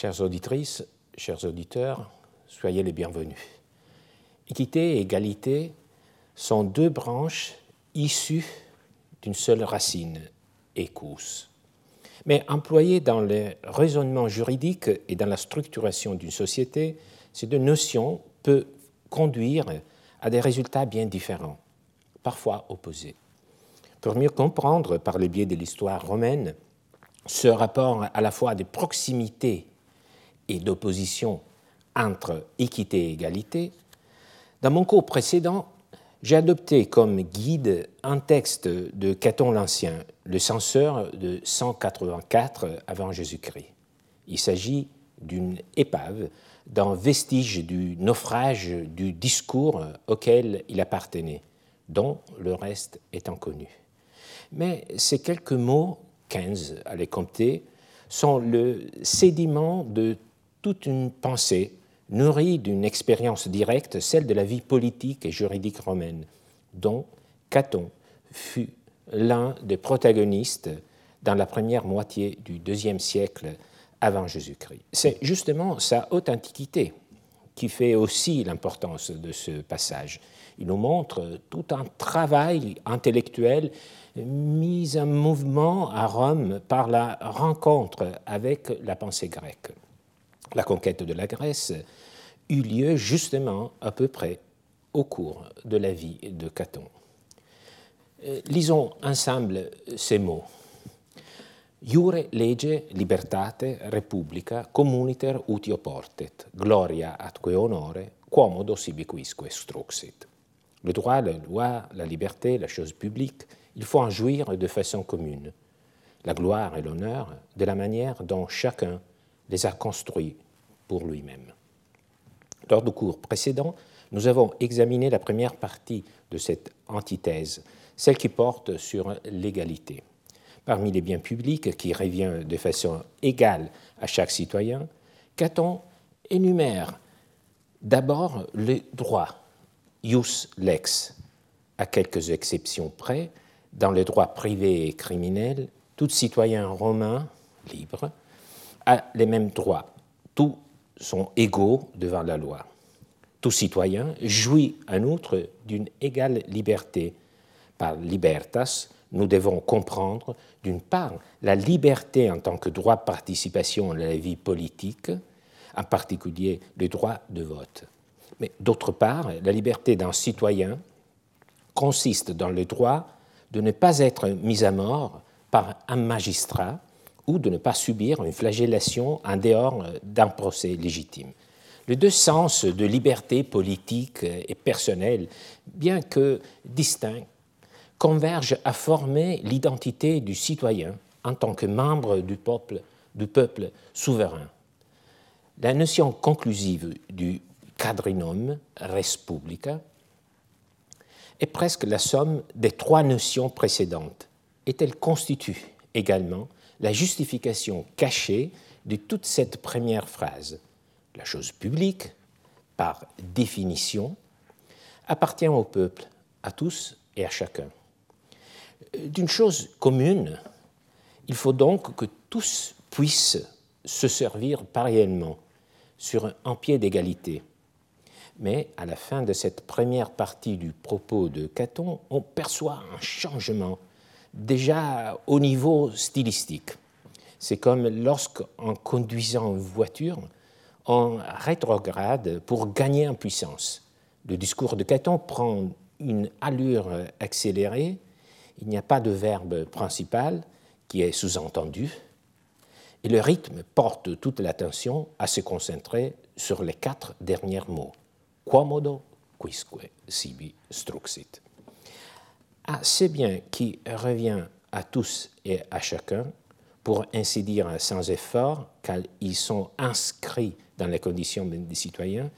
Chères auditrices, chers auditeurs, soyez les bienvenus. Équité et égalité sont deux branches issues d'une seule racine, écous. Mais employées dans le raisonnement juridique et dans la structuration d'une société, ces deux notions peuvent conduire à des résultats bien différents, parfois opposés. Pour mieux comprendre, par le biais de l'histoire romaine, ce rapport à la fois de proximité et d'opposition entre équité et égalité, dans mon cours précédent, j'ai adopté comme guide un texte de Caton l'Ancien, le censeur de 184 avant Jésus-Christ. Il s'agit d'une épave, d'un vestige du naufrage du discours auquel il appartenait, dont le reste est inconnu. Mais ces quelques mots, 15 à les compter, sont le sédiment de toute une pensée nourrie d'une expérience directe, celle de la vie politique et juridique romaine, dont Caton fut l'un des protagonistes dans la première moitié du deuxième siècle avant Jésus-Christ. C'est justement sa haute antiquité qui fait aussi l'importance de ce passage. Il nous montre tout un travail intellectuel mis en mouvement à Rome par la rencontre avec la pensée grecque. La conquête de la Grèce eut lieu justement à peu près au cours de la vie de Caton. Euh, lisons ensemble ces mots. Iure lege libertate republica communiter utio portet, gloria atque honore, quomodo sibi quisque struxit. Le droit, la loi, la liberté, la chose publique, il faut en jouir de façon commune. La gloire et l'honneur de la manière dont chacun les a construits pour lui-même. Lors du cours précédent, nous avons examiné la première partie de cette antithèse, celle qui porte sur l'égalité. Parmi les biens publics qui revient de façon égale à chaque citoyen, Caton énumère d'abord les droits, ius lex, à quelques exceptions près, dans les droits privés et criminels, tout citoyen romain libre les mêmes droits. Tous sont égaux devant la loi. Tout citoyen jouit en outre d'une égale liberté. Par libertas, nous devons comprendre, d'une part, la liberté en tant que droit de participation à la vie politique, en particulier le droit de vote. Mais d'autre part, la liberté d'un citoyen consiste dans le droit de ne pas être mis à mort par un magistrat ou de ne pas subir une flagellation en dehors d'un procès légitime. Les deux sens de liberté politique et personnelle, bien que distincts, convergent à former l'identité du citoyen en tant que membre du peuple, du peuple souverain. La notion conclusive du quadrinum res publica est presque la somme des trois notions précédentes, et elle constitue également la justification cachée de toute cette première phrase. La chose publique, par définition, appartient au peuple, à tous et à chacun. D'une chose commune, il faut donc que tous puissent se servir pareillement, sur un pied d'égalité. Mais à la fin de cette première partie du propos de Caton, on perçoit un changement déjà au niveau stylistique. C'est comme lorsqu'en conduisant une voiture, on rétrograde pour gagner en puissance. Le discours de Caton prend une allure accélérée, il n'y a pas de verbe principal qui est sous-entendu, et le rythme porte toute l'attention à se concentrer sur les quatre derniers mots quomodo quisque sibi struxit. Assez bien qui revient à tous et à chacun, pour ainsi dire sans effort, car ils sont inscrits dans les conditions des citoyens,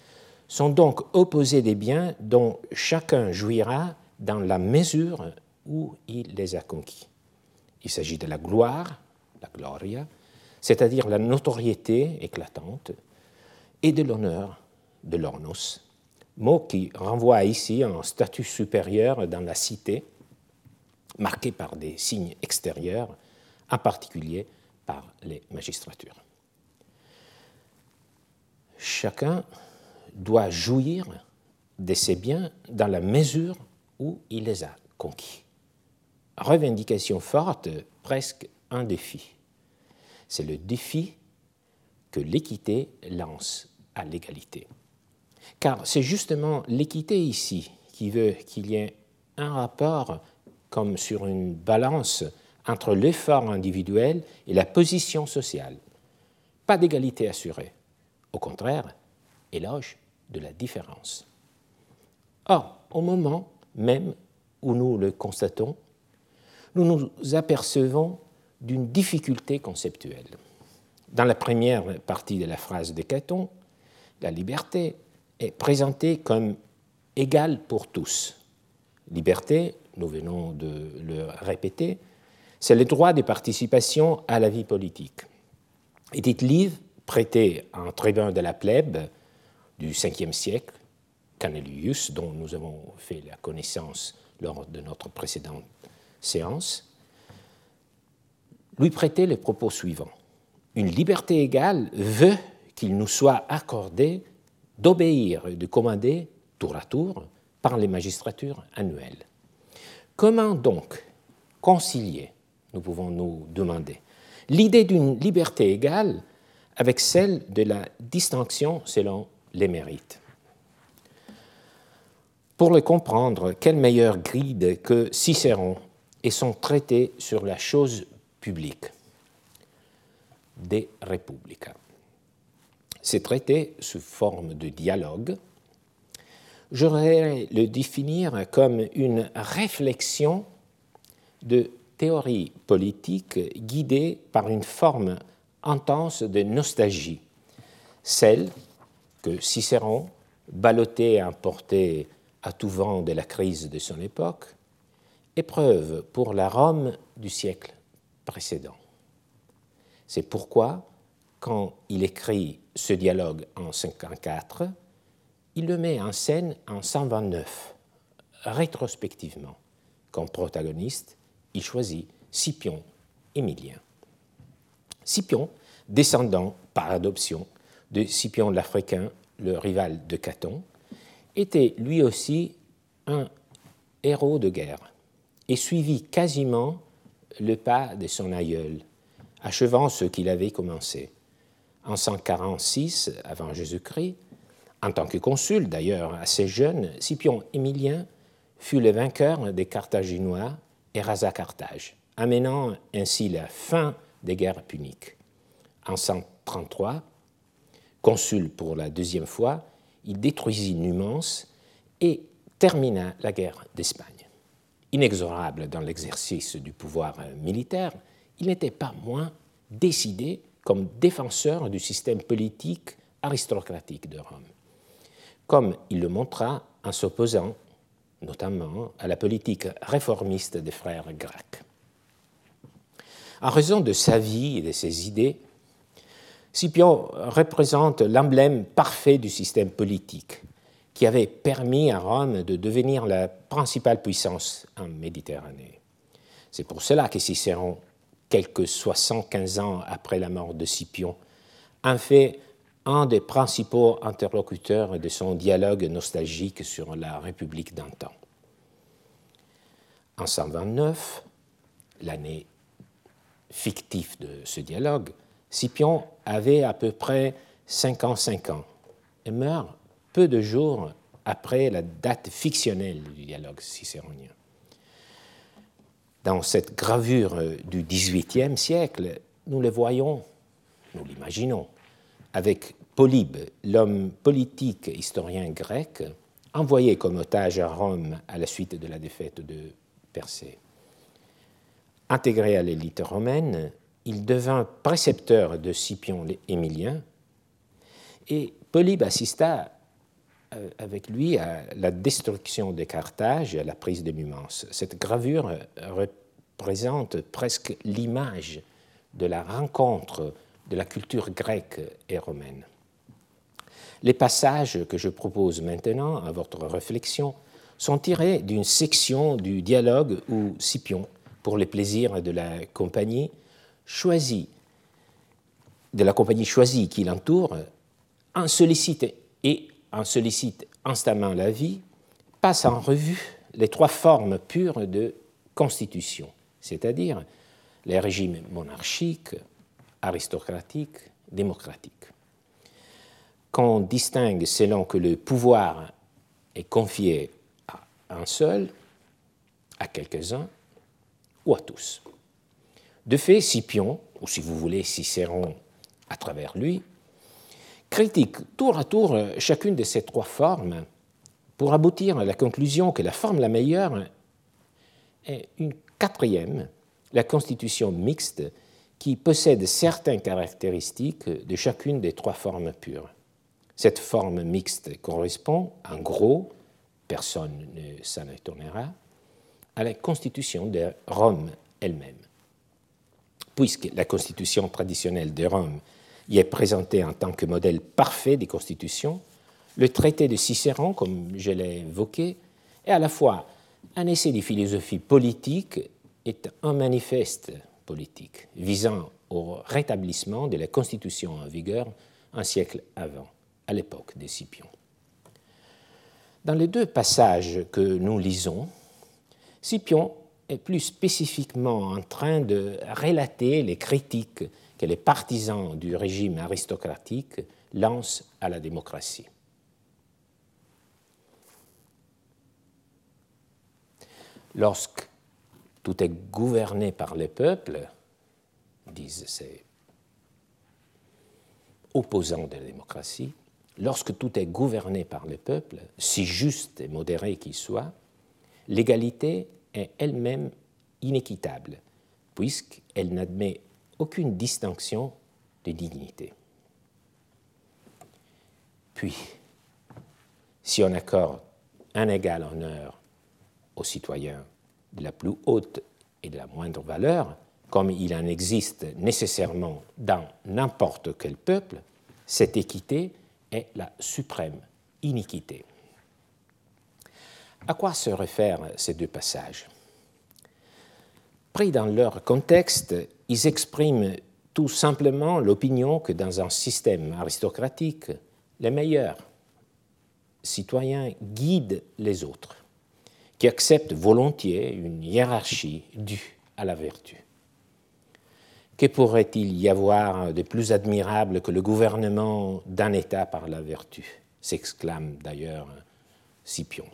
sont donc opposés des biens dont chacun jouira dans la mesure où il les a conquis. Il s'agit de la gloire, la gloria, c'est-à-dire la notoriété éclatante, et de l'honneur, de l'ornos, mot qui renvoie ici à un statut supérieur dans la cité, marqué par des signes extérieurs, en particulier par les magistratures. chacun doit jouir de ses biens dans la mesure où il les a conquis. Revendication forte, presque un défi. C'est le défi que l'équité lance à l'égalité. Car c'est justement l'équité ici qui veut qu'il y ait un rapport comme sur une balance entre l'effort individuel et la position sociale. Pas d'égalité assurée. Au contraire, éloge de la différence. Or, au moment même où nous le constatons, nous nous apercevons d'une difficulté conceptuelle. Dans la première partie de la phrase de Caton, la liberté est présentée comme égale pour tous. Liberté, nous venons de le répéter, c'est le droit de participation à la vie politique. Edith Livre, prêté à un tribun de la plèbe du Ve siècle, Canelius, dont nous avons fait la connaissance lors de notre précédente séance, lui prêtait les propos suivants. Une liberté égale veut qu'il nous soit accordé d'obéir et de commander tour à tour par les magistratures annuelles. Comment donc concilier, nous pouvons nous demander, l'idée d'une liberté égale avec celle de la distinction selon les mérites? Pour le comprendre, quelle meilleure grille que Cicéron et son traité sur la chose publique? Des Republica. Ces traités, sous forme de dialogue, j'aurais le définir comme une réflexion de théorie politique guidée par une forme intense de nostalgie, celle que Cicéron, ballotté et importé à tout vent de la crise de son époque, épreuve pour la Rome du siècle précédent. C'est pourquoi, quand il écrit ce dialogue en 54, il le met en scène en 129, rétrospectivement. Comme protagoniste, il choisit Scipion Émilien. Scipion, descendant par adoption de Scipion l'Africain, le rival de Caton, était lui aussi un héros de guerre et suivit quasiment le pas de son aïeul, achevant ce qu'il avait commencé. En 146 avant Jésus-Christ, en tant que consul, d'ailleurs assez jeune, Scipion Émilien fut le vainqueur des Carthaginois et rasa Carthage, amenant ainsi la fin des guerres puniques. En 133, consul pour la deuxième fois, il détruisit Numance et termina la guerre d'Espagne. Inexorable dans l'exercice du pouvoir militaire, il n'était pas moins décidé comme défenseur du système politique aristocratique de Rome comme il le montra en s'opposant notamment à la politique réformiste des frères grecs. En raison de sa vie et de ses idées, Scipion représente l'emblème parfait du système politique qui avait permis à Rome de devenir la principale puissance en Méditerranée. C'est pour cela que Cicéron, quelques 75 ans après la mort de Scipion, en fait un des principaux interlocuteurs de son dialogue nostalgique sur la République d'antan. En 129, l'année fictive de ce dialogue, Scipion avait à peu près 55 ans et meurt peu de jours après la date fictionnelle du dialogue cicéronien. Dans cette gravure du XVIIIe siècle, nous le voyons, nous l'imaginons, avec Polybe, l'homme politique historien grec, envoyé comme otage à Rome à la suite de la défaite de Persée. Intégré à l'élite romaine, il devint précepteur de Scipion Émilien et Polybe assista euh, avec lui à la destruction de Carthage et à la prise de Numance. Cette gravure représente presque l'image de la rencontre de la culture grecque et romaine. Les passages que je propose maintenant à votre réflexion sont tirés d'une section du dialogue où Scipion, pour les plaisirs de la compagnie, choisit, de la compagnie choisie qui l'entoure, en sollicite et en sollicite instamment la vie, passe en revue les trois formes pures de constitution, c'est-à-dire les régimes monarchiques, aristocratiques, démocratiques, qu'on distingue selon que le pouvoir est confié à un seul, à quelques-uns ou à tous. De fait, Scipion, ou si vous voulez Cicéron à travers lui, critique tour à tour chacune de ces trois formes pour aboutir à la conclusion que la forme la meilleure est une quatrième, la constitution mixte, qui possède certaines caractéristiques de chacune des trois formes pures. Cette forme mixte correspond, en gros, personne ne s'en étonnera, à la constitution de Rome elle-même. Puisque la constitution traditionnelle de Rome y est présentée en tant que modèle parfait des constitutions, le traité de Cicéron, comme je l'ai évoqué, est à la fois un essai de philosophie politique et un manifeste visant au rétablissement de la constitution en vigueur un siècle avant, à l'époque des Scipions. Dans les deux passages que nous lisons, Scipion est plus spécifiquement en train de relater les critiques que les partisans du régime aristocratique lancent à la démocratie. Lorsque tout est gouverné par les peuples, disent ces opposants de la démocratie, lorsque tout est gouverné par les peuples, si juste et modéré qu'il soit, l'égalité est elle-même inéquitable, puisqu'elle n'admet aucune distinction de dignité. Puis, si on accorde un égal honneur aux citoyens de la plus haute et de la moindre valeur, comme il en existe nécessairement dans n'importe quel peuple, cette équité est la suprême iniquité. À quoi se réfèrent ces deux passages? Pris dans leur contexte, ils expriment tout simplement l'opinion que dans un système aristocratique, les meilleurs citoyens guident les autres, qui acceptent volontiers une hiérarchie due à la vertu. Que pourrait-il y avoir de plus admirable que le gouvernement d'un État par la vertu? s'exclame d'ailleurs Scipion.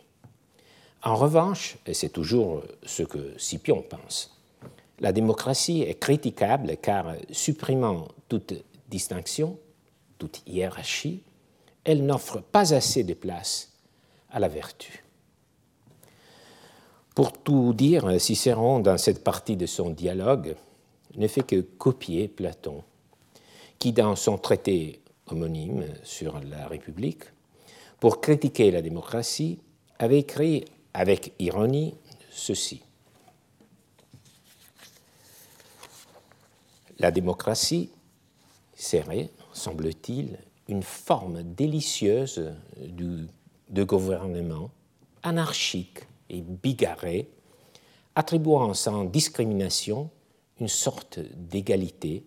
En revanche, et c'est toujours ce que Scipion pense, la démocratie est critiquable car, supprimant toute distinction, toute hiérarchie, elle n'offre pas assez de place à la vertu. Pour tout dire, Cicéron, dans cette partie de son dialogue, ne fait que copier Platon, qui, dans son traité homonyme sur la République, pour critiquer la démocratie, avait écrit avec ironie ceci. La démocratie serait, semble-t-il, une forme délicieuse de gouvernement anarchique et bigarré, attribuant sans discrimination une sorte d'égalité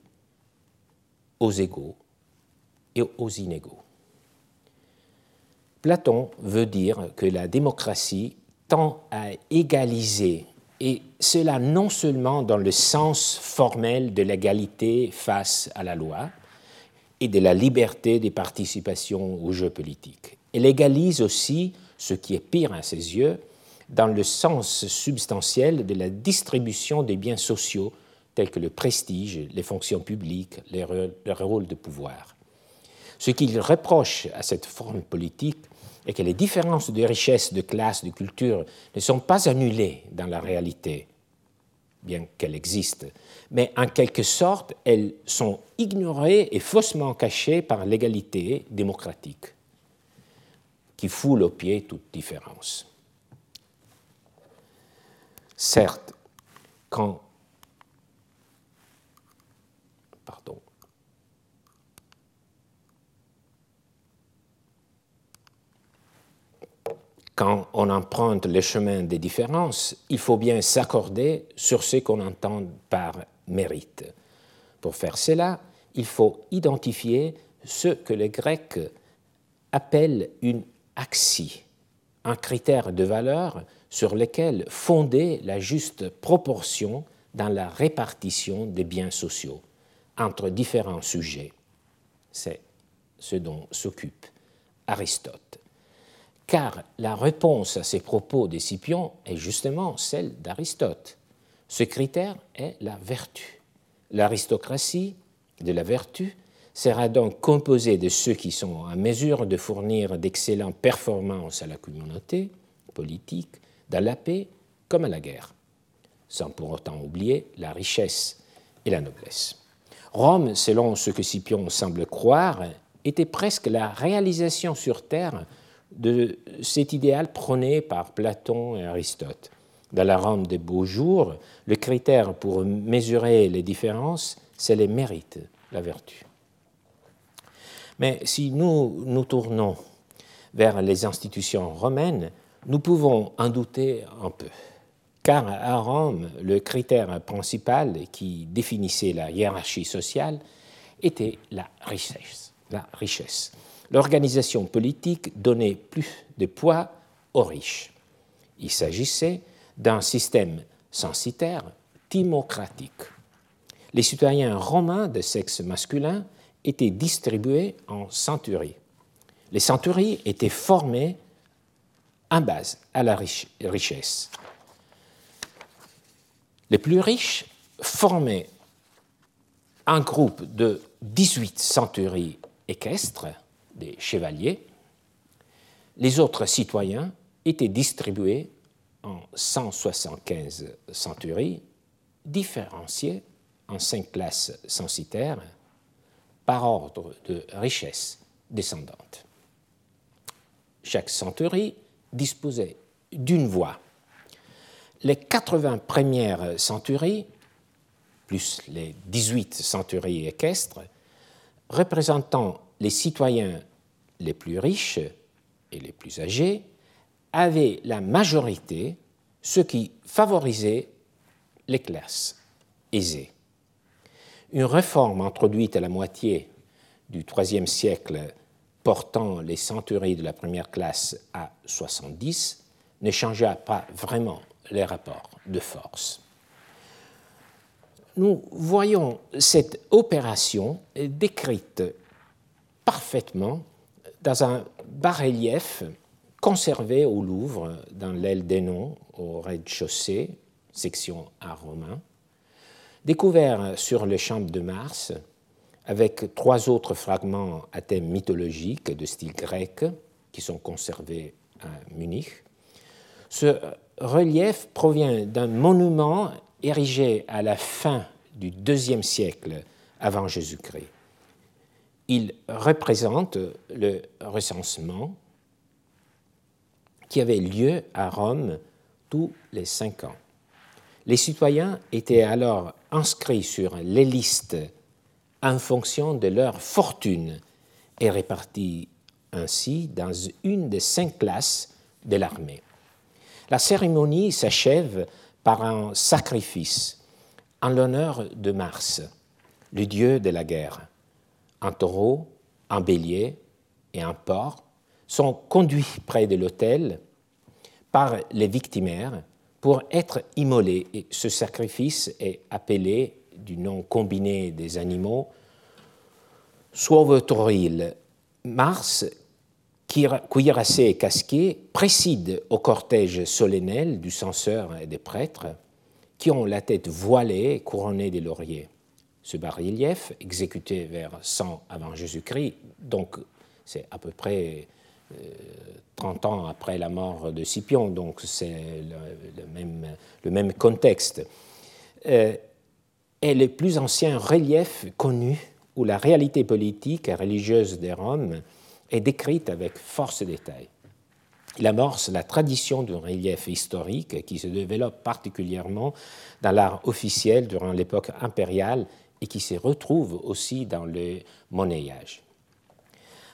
aux égaux et aux inégaux. Platon veut dire que la démocratie tend à égaliser, et cela non seulement dans le sens formel de l'égalité face à la loi et de la liberté des participations au jeu politique. Elle égalise aussi, ce qui est pire à ses yeux, dans le sens substantiel de la distribution des biens sociaux tels que le prestige, les fonctions publiques, les rôles de pouvoir. Ce qu'il reproche à cette forme politique est que les différences de richesse, de classe, de culture ne sont pas annulées dans la réalité, bien qu'elles existent, mais en quelque sorte, elles sont ignorées et faussement cachées par l'égalité démocratique, qui foule au pied toute différence. Certes, quand quand on emprunte le chemin des différences, il faut bien s'accorder sur ce qu'on entend par mérite. Pour faire cela, il faut identifier ce que les Grecs appelle une axie, un critère de valeur sur lequel fonder la juste proportion dans la répartition des biens sociaux entre différents sujets. C'est ce dont s'occupe Aristote. Car la réponse à ces propos des Scipions est justement celle d'Aristote. Ce critère est la vertu. L'aristocratie de la vertu sera donc composée de ceux qui sont en mesure de fournir d'excellentes performances à la communauté politique, dans la paix comme à la guerre, sans pour autant oublier la richesse et la noblesse. Rome, selon ce que Scipion semble croire, était presque la réalisation sur Terre de cet idéal prôné par Platon et Aristote. Dans la Rome des beaux jours, le critère pour mesurer les différences, c'est les mérites, la vertu. Mais si nous nous tournons vers les institutions romaines, nous pouvons en douter un peu. Car à Rome, le critère principal qui définissait la hiérarchie sociale était la richesse. La richesse. L'organisation politique donnait plus de poids aux riches. Il s'agissait d'un système censitaire timocratique. Les citoyens romains de sexe masculin étaient distribués en centuries. Les centuries étaient formées en base à la richesse. Les plus riches formaient un groupe de 18 centuries équestres, des chevaliers. Les autres citoyens étaient distribués en 175 centuries, différenciées en cinq classes censitaires par ordre de richesse descendante. Chaque centurie disposait d'une voix. Les 80 premières centuries, plus les 18 centuries équestres, représentant les citoyens les plus riches et les plus âgés, avaient la majorité, ce qui favorisait les classes aisées. Une réforme introduite à la moitié du IIIe siècle portant les centuries de la première classe à 70 ne changea pas vraiment les rapports de force. Nous voyons cette opération décrite parfaitement dans un bas-relief conservé au Louvre dans l'aile des noms au rez-de-chaussée, section art romain, découvert sur le champ de Mars avec trois autres fragments à thème mythologique de style grec qui sont conservés à Munich. Ce relief provient d'un monument érigé à la fin du deuxième siècle avant Jésus-Christ. Il représente le recensement qui avait lieu à Rome tous les cinq ans. Les citoyens étaient alors inscrits sur les listes en fonction de leur fortune et répartis ainsi dans une des cinq classes de l'armée. La cérémonie s'achève par un sacrifice en l'honneur de Mars, le dieu de la guerre. Un taureau, un bélier et un porc sont conduits près de l'autel par les victimaires pour être immolés. Et ce sacrifice est appelé du nom combiné des animaux Suovotoril. Mars, cuirassé et casqué, précide au cortège solennel du censeur et des prêtres qui ont la tête voilée et couronnée des lauriers. Ce bas-relief, exécuté vers 100 avant Jésus-Christ, donc c'est à peu près 30 euh, ans après la mort de Scipion, donc c'est le, même, le, même, contexte, euh, est le plus ancien relief connu où la réalité politique et religieuse des Roms est décrite avec force détail. Il amorce la tradition d'un relief historique qui se développe particulièrement dans l'art officiel durant l'époque impériale et qui se retrouve aussi dans le monnayage.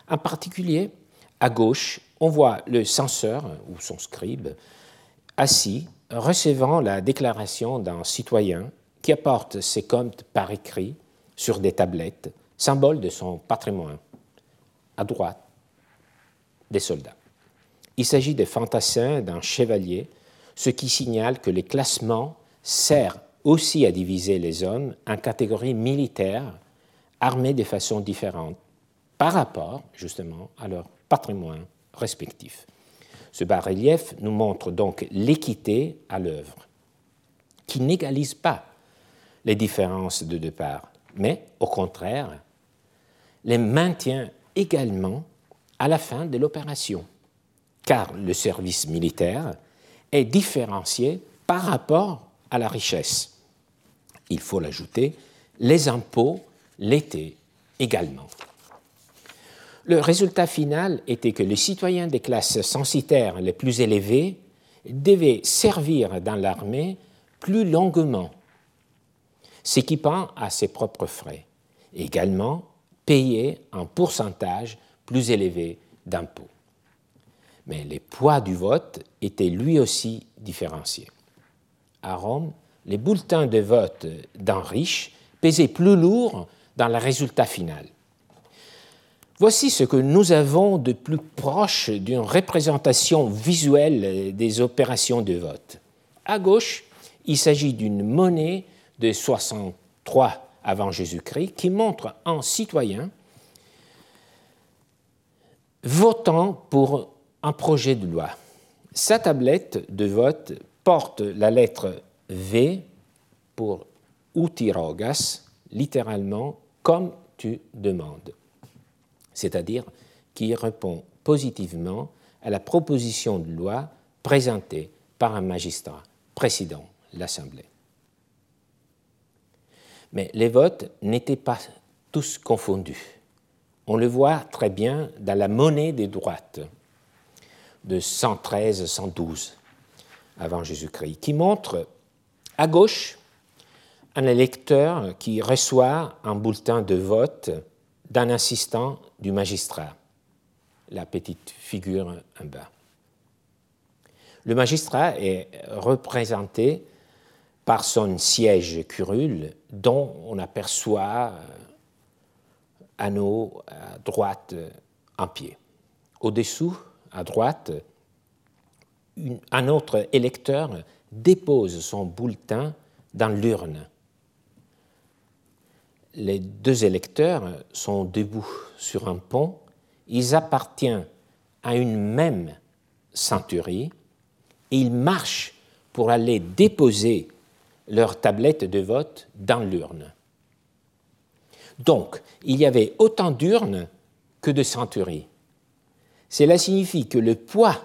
En particulier, à gauche, on voit le censeur ou son scribe assis recevant la déclaration d'un citoyen qui apporte ses comptes par écrit sur des tablettes, symbole de son patrimoine. À droite, des soldats. Il s'agit des fantassins d'un chevalier, ce qui signale que les classements servent aussi à diviser les hommes en catégories militaires armés de façon différente par rapport justement à leur patrimoine respectif. Ce bas-relief nous montre donc l'équité à l'œuvre, qui n'égalise pas les différences de départ, mais au contraire les maintient également à la fin de l'opération, car le service militaire est différencié par rapport à la richesse. Il faut l'ajouter, les impôts l'étaient également. Le résultat final était que les citoyens des classes censitaires les plus élevées devaient servir dans l'armée plus longuement, s'équipant à ses propres frais, également payer un pourcentage plus élevé d'impôts. Mais le poids du vote était lui aussi différencié. À Rome, les bulletins de vote d'un riche pesaient plus lourd dans le résultat final. Voici ce que nous avons de plus proche d'une représentation visuelle des opérations de vote. À gauche, il s'agit d'une monnaie de 63 avant Jésus-Christ qui montre un citoyen votant pour un projet de loi. Sa tablette de vote porte la lettre V pour utirogas, littéralement comme tu demandes c'est-à-dire qui répond positivement à la proposition de loi présentée par un magistrat président l'Assemblée. Mais les votes n'étaient pas tous confondus. On le voit très bien dans la monnaie des droites de 113-112 avant Jésus-Christ, qui montre à gauche un électeur qui reçoit un bulletin de vote d'un assistant du magistrat, la petite figure en bas. Le magistrat est représenté par son siège curule dont on aperçoit anneau à droite un pied. Au-dessous, à droite, un autre électeur dépose son bulletin dans l'urne. Les deux électeurs sont debout sur un pont, ils appartiennent à une même centurie. Et ils marchent pour aller déposer leur tablette de vote dans l'urne. Donc, il y avait autant d'urnes que de centuries. Cela signifie que le poids,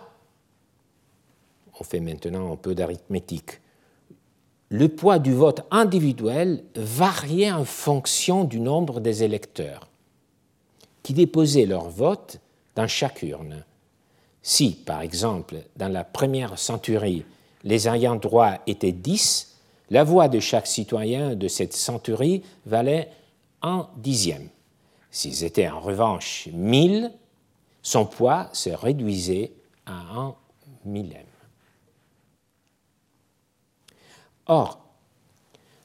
on fait maintenant un peu d'arithmétique, le poids du vote individuel variait en fonction du nombre des électeurs qui déposaient leur vote dans chaque urne. Si, par exemple, dans la première centurie, les ayants droit étaient 10, la voix de chaque citoyen de cette centurie valait un dixième. S'ils étaient en revanche 1000, son poids se réduisait à un millème. Or,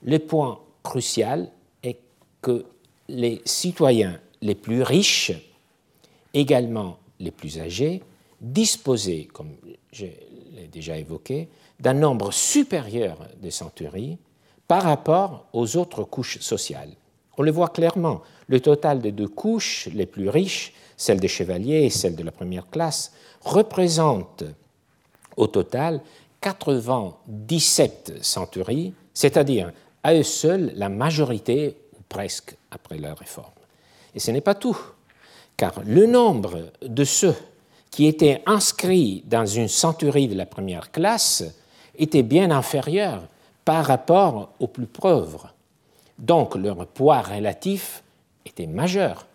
le point crucial est que les citoyens les plus riches, également les plus âgés, disposaient, comme je l'ai déjà évoqué, d'un nombre supérieur de centuries par rapport aux autres couches sociales. On le voit clairement, le total des deux couches les plus riches, celle des chevaliers et celle de la première classe, représente au total 97 centuries, c'est-à-dire à eux seuls la majorité, ou presque, après la réforme. Et ce n'est pas tout, car le nombre de ceux qui étaient inscrits dans une centurie de la première classe était bien inférieur par rapport aux plus pauvres. Donc leur poids relatif était majeur.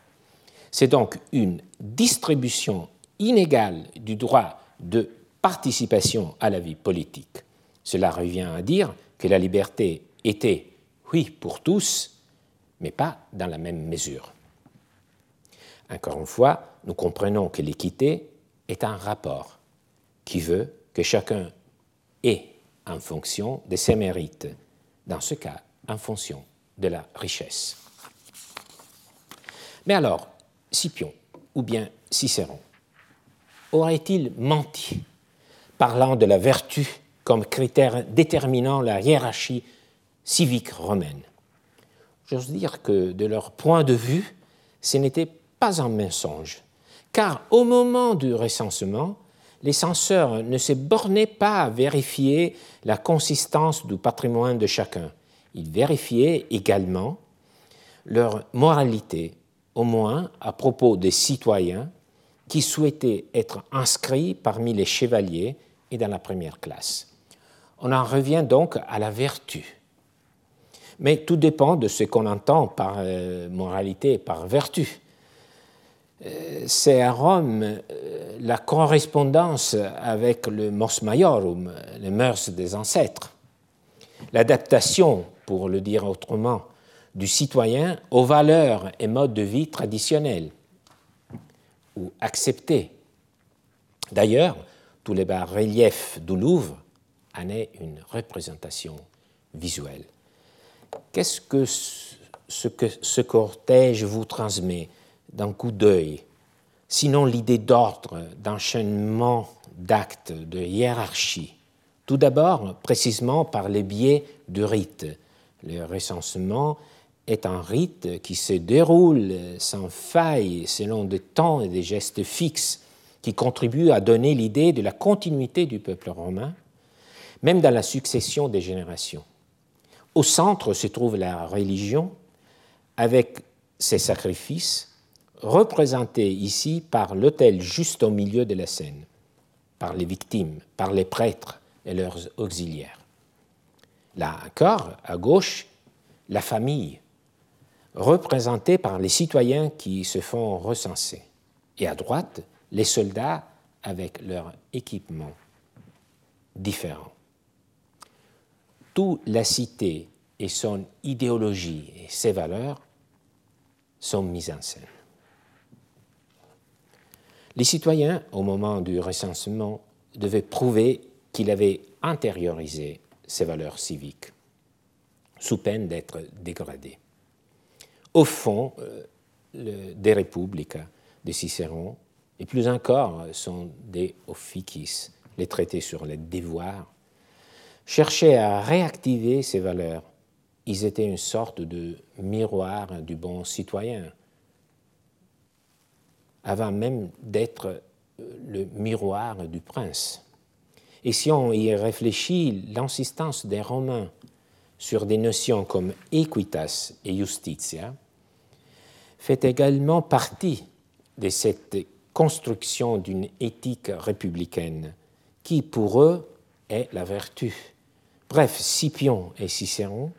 C'est donc une distribution inégale du droit de participation à la vie politique. Cela revient à dire que la liberté était, oui, pour tous, mais pas dans la même mesure. Encore une fois, nous comprenons que l'équité est un rapport qui veut que chacun ait en fonction de ses mérites, dans ce cas en fonction de la richesse. Mais alors, Scipion ou bien Cicéron aurait-il menti, parlant de la vertu comme critère déterminant la hiérarchie civique romaine? J'ose dire que de leur point de vue, ce n'était pas un mensonge, car au moment du recensement, les censeurs ne se bornaient pas à vérifier la consistance du patrimoine de chacun. Ils vérifiaient également leur moralité, au moins à propos des citoyens qui souhaitaient être inscrits parmi les chevaliers et dans la première classe. On en revient donc à la vertu. Mais tout dépend de ce qu'on entend par euh, moralité et par vertu. Euh, c'est à Rome euh, la correspondance avec le mors maiorum, les mœurs des ancêtres, l'adaptation, pour le dire autrement, du citoyen aux valeurs et modes de vie traditionnels ou acceptés. D'ailleurs, tous les bas-reliefs du Louvre en est une représentation visuelle. Qu'est-ce que ce que ce cortège vous transmet? D'un coup d'œil, sinon l'idée d'ordre, d'enchaînement d'actes, de hiérarchie Tout d'abord, précisément par les biais du rite. Le recensement est un rite qui se déroule sans faille selon des temps et des gestes fixes qui contribuent à donner l'idée de la continuité du peuple romain, même dans la succession des générations. Au centre se trouve la religion avec ses sacrifices, représentés ici par l'autel juste au milieu de la scène, par les victimes, par les prêtres et leurs auxiliaires. Là encore, à gauche, la famille, représentée par les citoyens qui se font recenser, et à droite, les soldats avec leur équipement différent. Toute la cité et son idéologie et ses valeurs sont mises en scène. Les citoyens, au moment du recensement, devaient prouver qu'ils avaient intériorisé ces valeurs civiques, sous peine d'être dégradés. Au fond, euh, le De Republica de Cicéron, et plus encore sont des Officis, les traités sur les devoirs, cherchaient à réactiver ces valeurs. Ils étaient une sorte de miroir du bon citoyen, avant même d'être euh, le miroir du prince. Et si on y réfléchit, l'insistance des Romains sur des notions comme equitas et justitia fait également partie de cette construction d'une éthique républicaine qui, pour eux, est la vertu. Bref, Scipion et Cicéron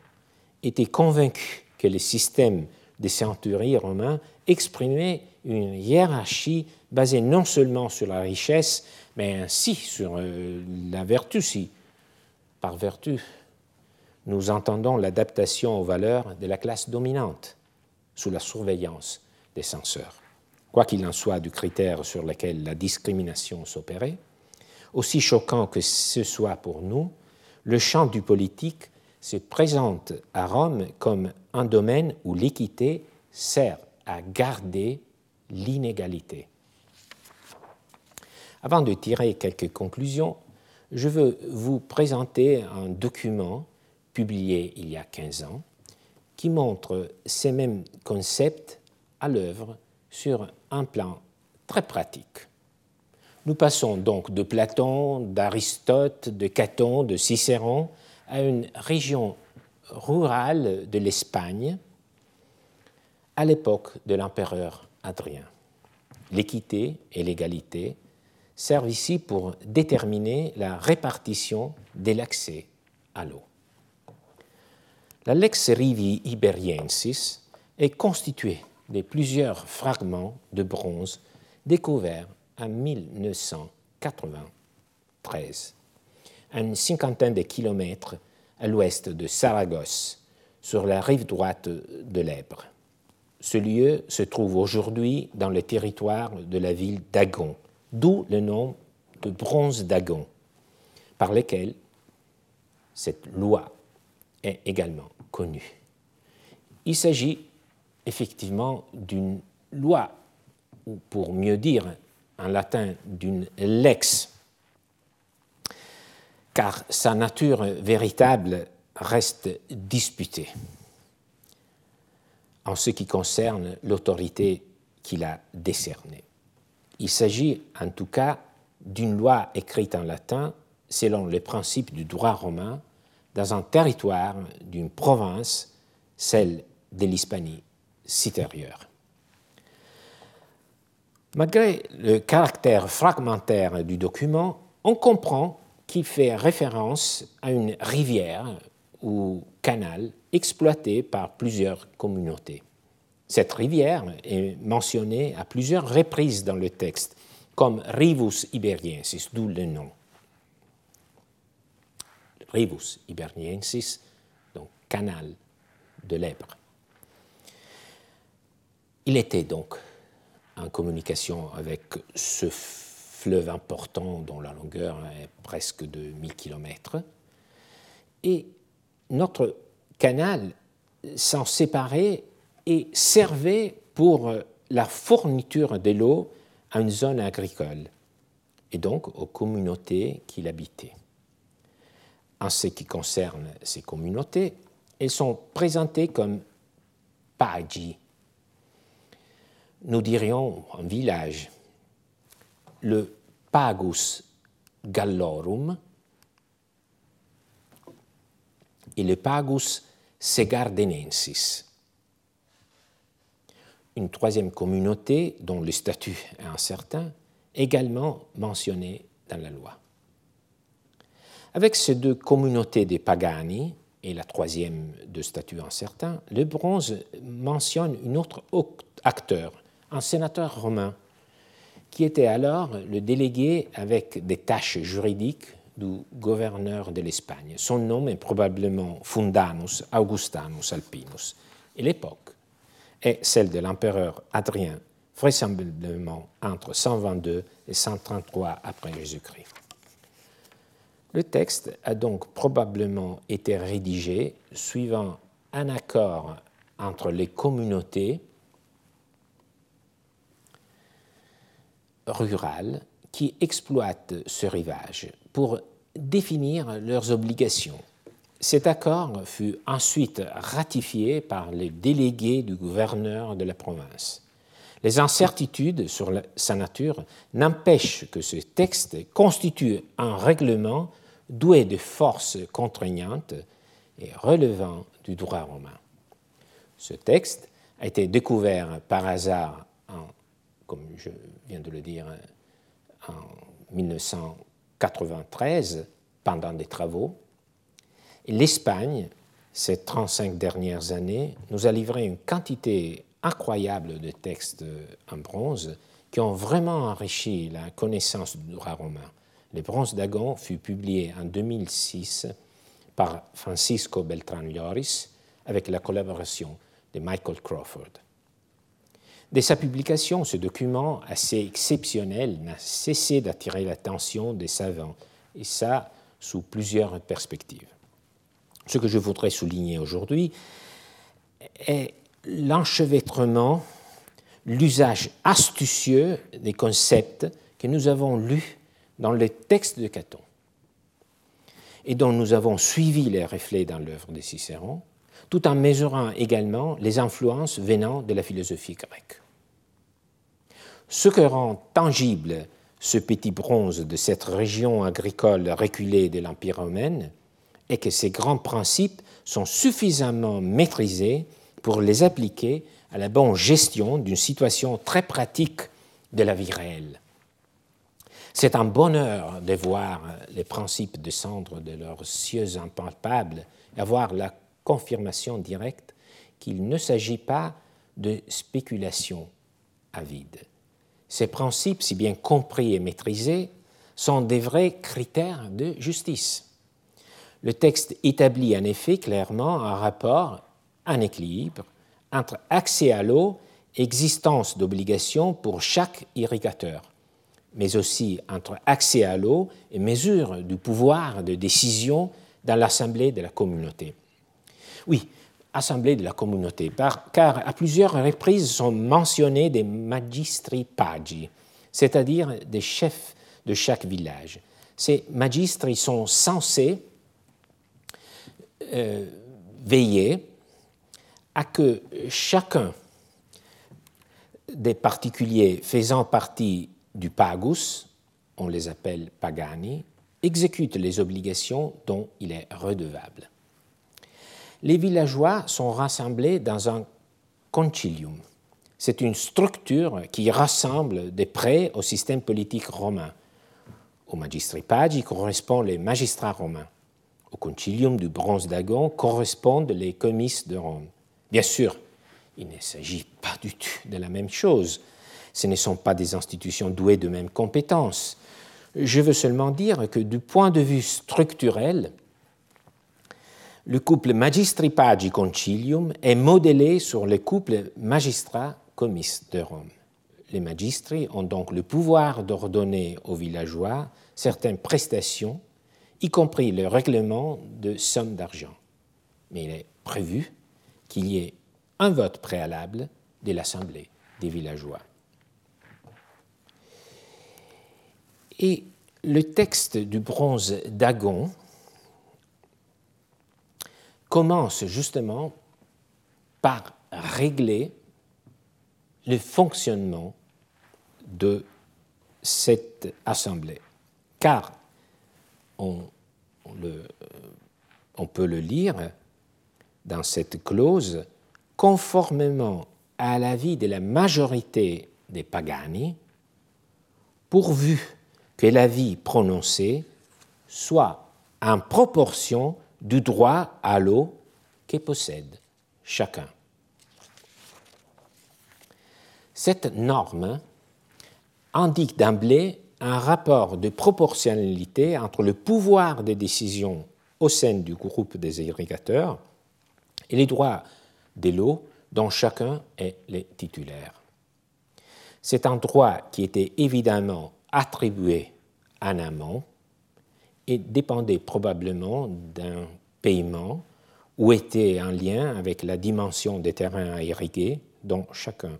étaient convaincus que le système des centuries romains exprimait une hiérarchie basée non seulement sur la richesse, mais ainsi sur euh, la vertu. Si, par vertu, nous entendons l'adaptation aux valeurs de la classe dominante sous la surveillance des censeurs. Quoi qu'il en soit du critère sur lequel la discrimination s'opérait, aussi choquant que ce soit pour nous, le champ du politique se présente à Rome comme un domaine où l'équité sert à garder l'inégalité. Avant de tirer quelques conclusions, je veux vous présenter un document publié il y a 15 ans qui montre ces mêmes concepts à l'œuvre sur un plan très pratique. Nous passons donc de Platon, d'Aristote, de Caton, de Cicéron à une région rurale de l'Espagne à l'époque de l'empereur Adrien. L'équité et l'égalité servent ici pour déterminer la répartition de l'accès à l'eau. La Lex Rivi Iberiensis est constituée de plusieurs fragments de bronze découverts en 1993, à une cinquantaine de kilomètres à l'ouest de Saragosse, sur la rive droite de l'Èbre. Ce lieu se trouve aujourd'hui dans le territoire de la ville d'Agon, d'où le nom de bronze d'Agon, par lequel cette loi est également connue. Il s'agit effectivement d'une loi, ou pour mieux dire, en latin d'une lex, car sa nature véritable reste disputée en ce qui concerne l'autorité qu'il a décernée. Il s'agit en tout cas d'une loi écrite en latin selon les principes du droit romain dans un territoire d'une province, celle de l'Hispanie supérieure. Malgré le caractère fragmentaire du document, on comprend qu'il fait référence à une rivière ou canal exploité par plusieurs communautés. Cette rivière est mentionnée à plusieurs reprises dans le texte, comme Rivus Iberiensis, d'où le nom. Rivus Iberiensis, donc canal de l'Èbre. Il était donc en communication avec ce fleuve important dont la longueur est presque de 1000 km. Et notre canal s'en séparait et servait pour la fourniture de l'eau à une zone agricole et donc aux communautés qui l'habitaient. En ce qui concerne ces communautés, elles sont présentées comme pagi. Nous dirions un village. Le pagus gallorum et le pagus segardenensis. Une troisième communauté, dont le statut est incertain, également mentionnée dans la loi. Avec ces deux communautés des pagani et la troisième de statut incertain, le bronze mentionne un autre acteur, un sénateur romain, qui était alors le délégué avec des tâches juridiques du gouverneur de l'Espagne. Son nom est probablement Fundanus Augustanus Alpinus. Et l'époque est celle de l'empereur Adrien, vraisemblablement entre 122 et 133 après Jésus-Christ. Le texte a donc probablement été rédigé suivant un accord entre les communautés rurales qui exploitent ce rivage pour définir leurs obligations. Cet accord fut ensuite ratifié par les délégués du gouverneur de la province. Les incertitudes sur sa nature n'empêchent que ce texte constitue un règlement doué de force contraignante et relevant du droit romain. Ce texte a été découvert par hasard, en, comme je viens de le dire, en 1993 pendant des travaux. L'Espagne, ces 35 dernières années, nous a livré une quantité incroyable de textes en bronze qui ont vraiment enrichi la connaissance du droit romain. Le bronze d'Agon fut publié en 2006 par Francisco Beltrán Lloris avec la collaboration de Michael Crawford. Dès sa publication, ce document assez exceptionnel n'a cessé d'attirer l'attention des savants, et ça sous plusieurs perspectives. Ce que je voudrais souligner aujourd'hui est l'enchevêtrement, l'usage astucieux des concepts que nous avons lus dans les textes de Caton et dont nous avons suivi les reflets dans l'œuvre de Cicéron, tout en mesurant également les influences venant de la philosophie grecque. Ce que rend tangible ce petit bronze de cette région agricole reculée de l'Empire romain est que ces grands principes sont suffisamment maîtrisés pour les appliquer à la bonne gestion d'une situation très pratique de la vie réelle. C'est un bonheur de voir les principes descendre de leurs cieux impalpables et avoir la confirmation directe qu'il ne s'agit pas de spéculation avide. Ces principes, si bien compris et maîtrisés, sont des vrais critères de justice. Le texte établit en effet clairement un rapport, un équilibre entre accès à l'eau et existence d'obligations pour chaque irrigateur mais aussi entre accès à l'eau et mesure du pouvoir de décision dans l'assemblée de la communauté. Oui, assemblée de la communauté, car à plusieurs reprises sont mentionnés des magistri pagi, c'est-à-dire des chefs de chaque village. Ces magistri sont censés euh, veiller à que chacun des particuliers faisant partie du pagus, on les appelle pagani, exécute les obligations dont il est redevable. Les villageois sont rassemblés dans un concilium. C'est une structure qui rassemble des prêts au système politique romain. Au magistripagi correspondent les magistrats romains. Au concilium du bronze d'Agon correspondent les comices de Rome. Bien sûr, il ne s'agit pas du tout de la même chose. Ce ne sont pas des institutions douées de mêmes compétences. Je veux seulement dire que du point de vue structurel, le couple magistri-pagi concilium est modélé sur le couple magistrat-comis de Rome. Les magistri ont donc le pouvoir d'ordonner aux villageois certaines prestations, y compris le règlement de sommes d'argent. Mais il est prévu qu'il y ait un vote préalable de l'Assemblée des villageois. Et le texte du bronze d'Agon commence justement par régler le fonctionnement de cette assemblée. Car on, peut le lire dans cette clause, conformément à l'avis de la majorité des pagani, pourvu que l'avis prononcé soit en proportion du droit à l'eau que possède chacun. Cette norme indique d'emblée un rapport de proportionnalité entre le pouvoir de décision au sein du groupe des irrigateurs et les droits de l'eau dont chacun est le titulaire. C'est un droit qui était évidemment attribué en amont et dépendait probablement d'un paiement ou était en lien avec la dimension des terrains à irriguer dont chacun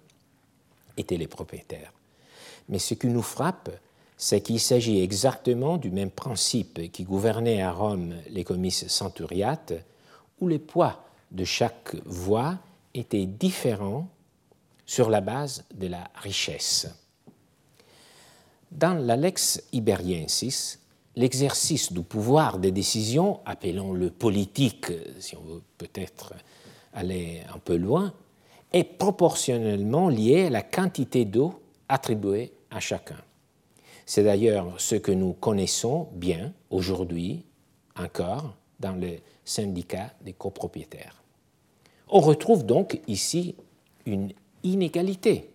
était les propriétaires. Mais ce qui nous frappe, c'est qu'il s'agit exactement du même principe qui gouvernait à Rome les comices centuriates, où le poids de chaque voix était différent sur la base de la richesse. Dans la lex iberiensis, l'exercice du pouvoir de décision, appelons-le politique, si on veut peut-être aller un peu loin, est proportionnellement lié à la quantité d'eau attribuée à chacun. C'est d'ailleurs ce que nous connaissons bien aujourd'hui encore dans le syndicat des copropriétaires. On retrouve donc ici une inégalité.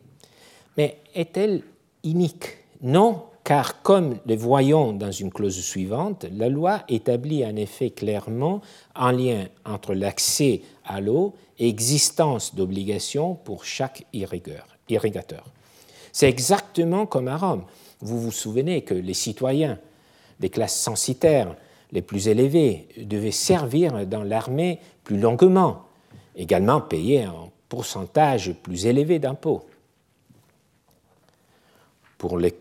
Mais est-elle unique? Non, car comme le voyons dans une clause suivante, la loi établit en effet clairement un lien entre l'accès à l'eau et existence d'obligations pour chaque irrigateur. C'est exactement comme à Rome. Vous vous souvenez que les citoyens des classes censitaires les plus élevées devaient servir dans l'armée plus longuement, également payer un pourcentage plus élevé d'impôts. Pour les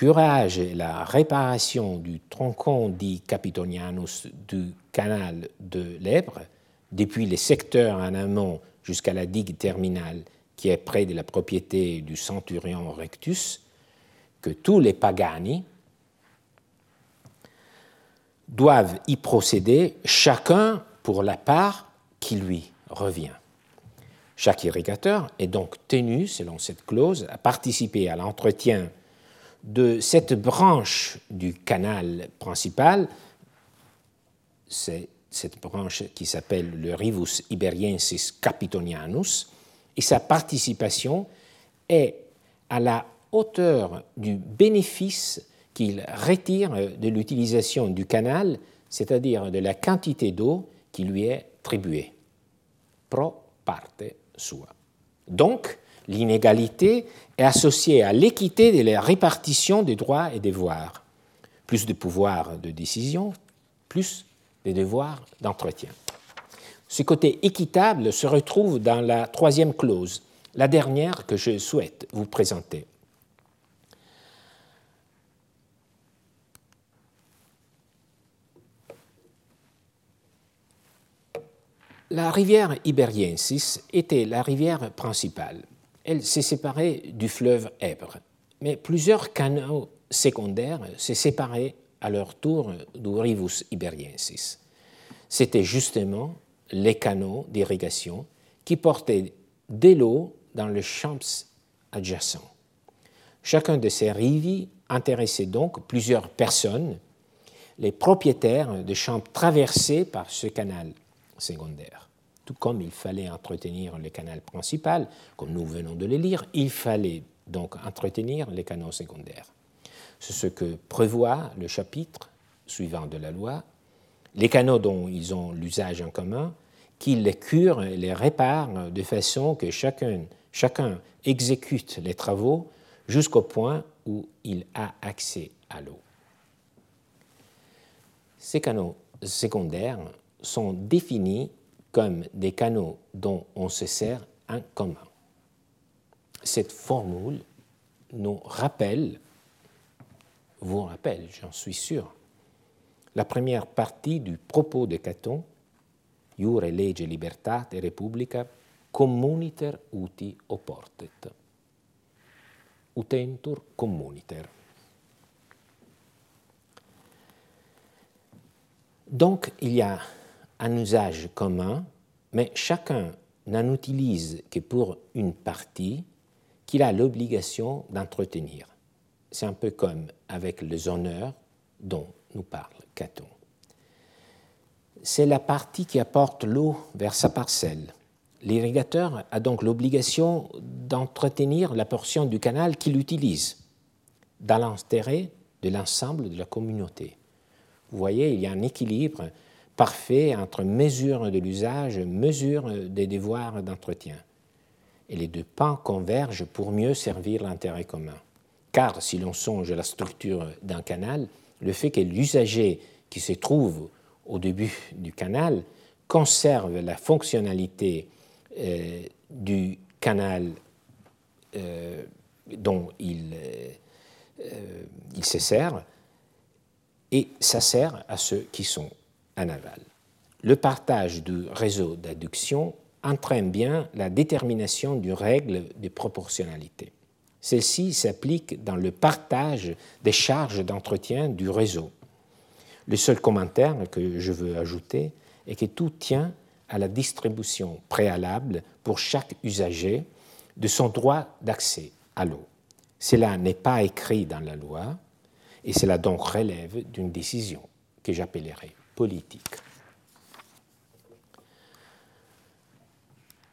curage et la réparation du troncon dit Capitonianus du canal de l'Èbre, depuis les secteurs en amont jusqu'à la digue terminale qui est près de la propriété du centurion Rectus, que tous les pagani doivent y procéder, chacun pour la part qui lui revient. Chaque irrigateur est donc tenu, selon cette clause, à participer à l'entretien de cette branche du canal principal, c'est cette branche qui s'appelle le Rivus Iberiensis Capitonianus, et sa participation est à la hauteur du bénéfice qu'il retire de l'utilisation du canal, c'est-à-dire de la quantité d'eau qui lui est attribuée, pro parte sua. Donc, l'inégalité est associée à l'équité de la répartition des droits et des devoirs. Plus de pouvoir de décision, plus de devoirs d'entretien. Ce côté équitable se retrouve dans la troisième clause, la dernière que je souhaite vous présenter. La rivière Iberiensis était la rivière principale. Elle s'est séparée du fleuve Èbre, mais plusieurs canaux secondaires s'est séparés à leur tour du Rivus Iberiensis. C'était justement les canaux d'irrigation qui portaient de l'eau dans les champs adjacents. Chacun de ces rivis intéressait donc plusieurs personnes, les propriétaires de champs traversés par ce canal secondaire. Tout comme il fallait entretenir le canal principal, comme nous venons de le lire, il fallait donc entretenir les canaux secondaires. C'est ce que prévoit le chapitre suivant de la loi. Les canaux dont ils ont l'usage en commun, qu'ils les curent et les réparent de façon que chacun, chacun exécute les travaux jusqu'au point où il a accès à l'eau. Ces canaux secondaires sont définis comme des canaux dont on se sert en commun. Cette formule nous rappelle, vous rappelle, j'en suis sûr, la première partie du propos de Caton, Iure lege libertate republica communiter uti oportet. Utentur communiter. Donc, il y a un usage commun, mais chacun n'en utilise que pour une partie qu'il a l'obligation d'entretenir. C'est un peu comme avec les honneurs dont nous parle Caton. C'est la partie qui apporte l'eau vers sa parcelle. L'irrigateur a donc l'obligation d'entretenir la portion du canal qu'il utilise dans l'intérêt de l'ensemble de la communauté. Vous voyez, il y a un équilibre parfait entre mesure de l'usage, mesure des devoirs d'entretien et les deux pans convergent pour mieux servir l'intérêt commun. Car si l'on songe à la structure d'un canal, le fait que l'usager qui se trouve au début du canal conserve la fonctionnalité euh, du canal euh, dont il, euh, il se sert, et ça sert à ceux qui sont Le partage du réseau d'adduction entraîne bien la détermination d'une règle de proportionnalité. Celle-ci s'applique dans le partage des charges d'entretien du réseau. Le seul commentaire que je veux ajouter est que tout tient à la distribution préalable pour chaque usager de son droit d'accès à l'eau. Cela n'est pas écrit dans la loi et cela donc relève d'une décision que j'appellerai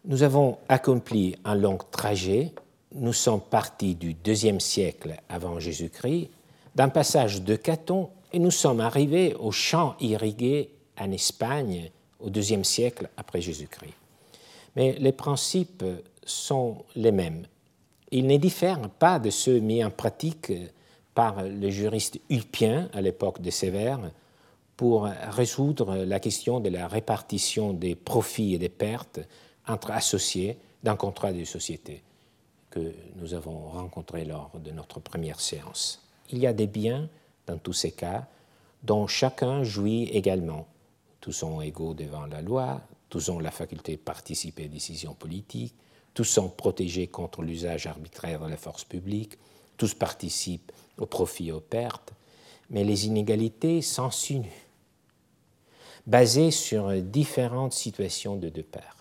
Nous avons accompli un long trajet. Nous sommes partis du deuxième siècle avant Jésus-Christ, d'un passage de Caton, et nous sommes arrivés aux champs irrigués en Espagne au deuxième siècle après Jésus-Christ. Mais les principes sont les mêmes. Ils ne diffèrent pas de ceux mis en pratique par le juriste Ulpien à l'époque de Sévère pour résoudre la question de la répartition des profits et des pertes entre associés d'un contrat de société que nous avons rencontré lors de notre première séance. Il y a des biens dans tous ces cas dont chacun jouit également. Tous sont égaux devant la loi, tous ont la faculté de participer aux décisions politiques, tous sont protégés contre l'usage arbitraire de la force publique, tous participent aux profits et aux pertes, mais les inégalités s'insinuent, basées sur différentes situations de deux parts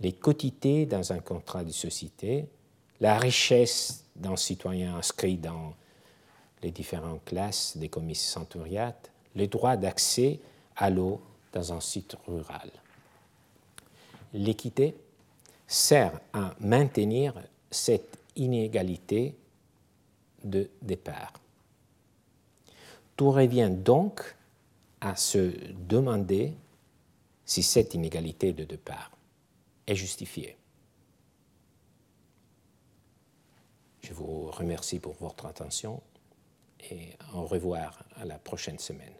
les quotités dans un contrat de société, la richesse d'un citoyen inscrit dans les différentes classes des commissions centuriates, le droit d'accès à l'eau dans un site rural. L'équité sert à maintenir cette inégalité de départ. Tout revient donc à se demander si cette inégalité de départ est justifié. Je vous remercie pour votre attention et au revoir à la prochaine semaine.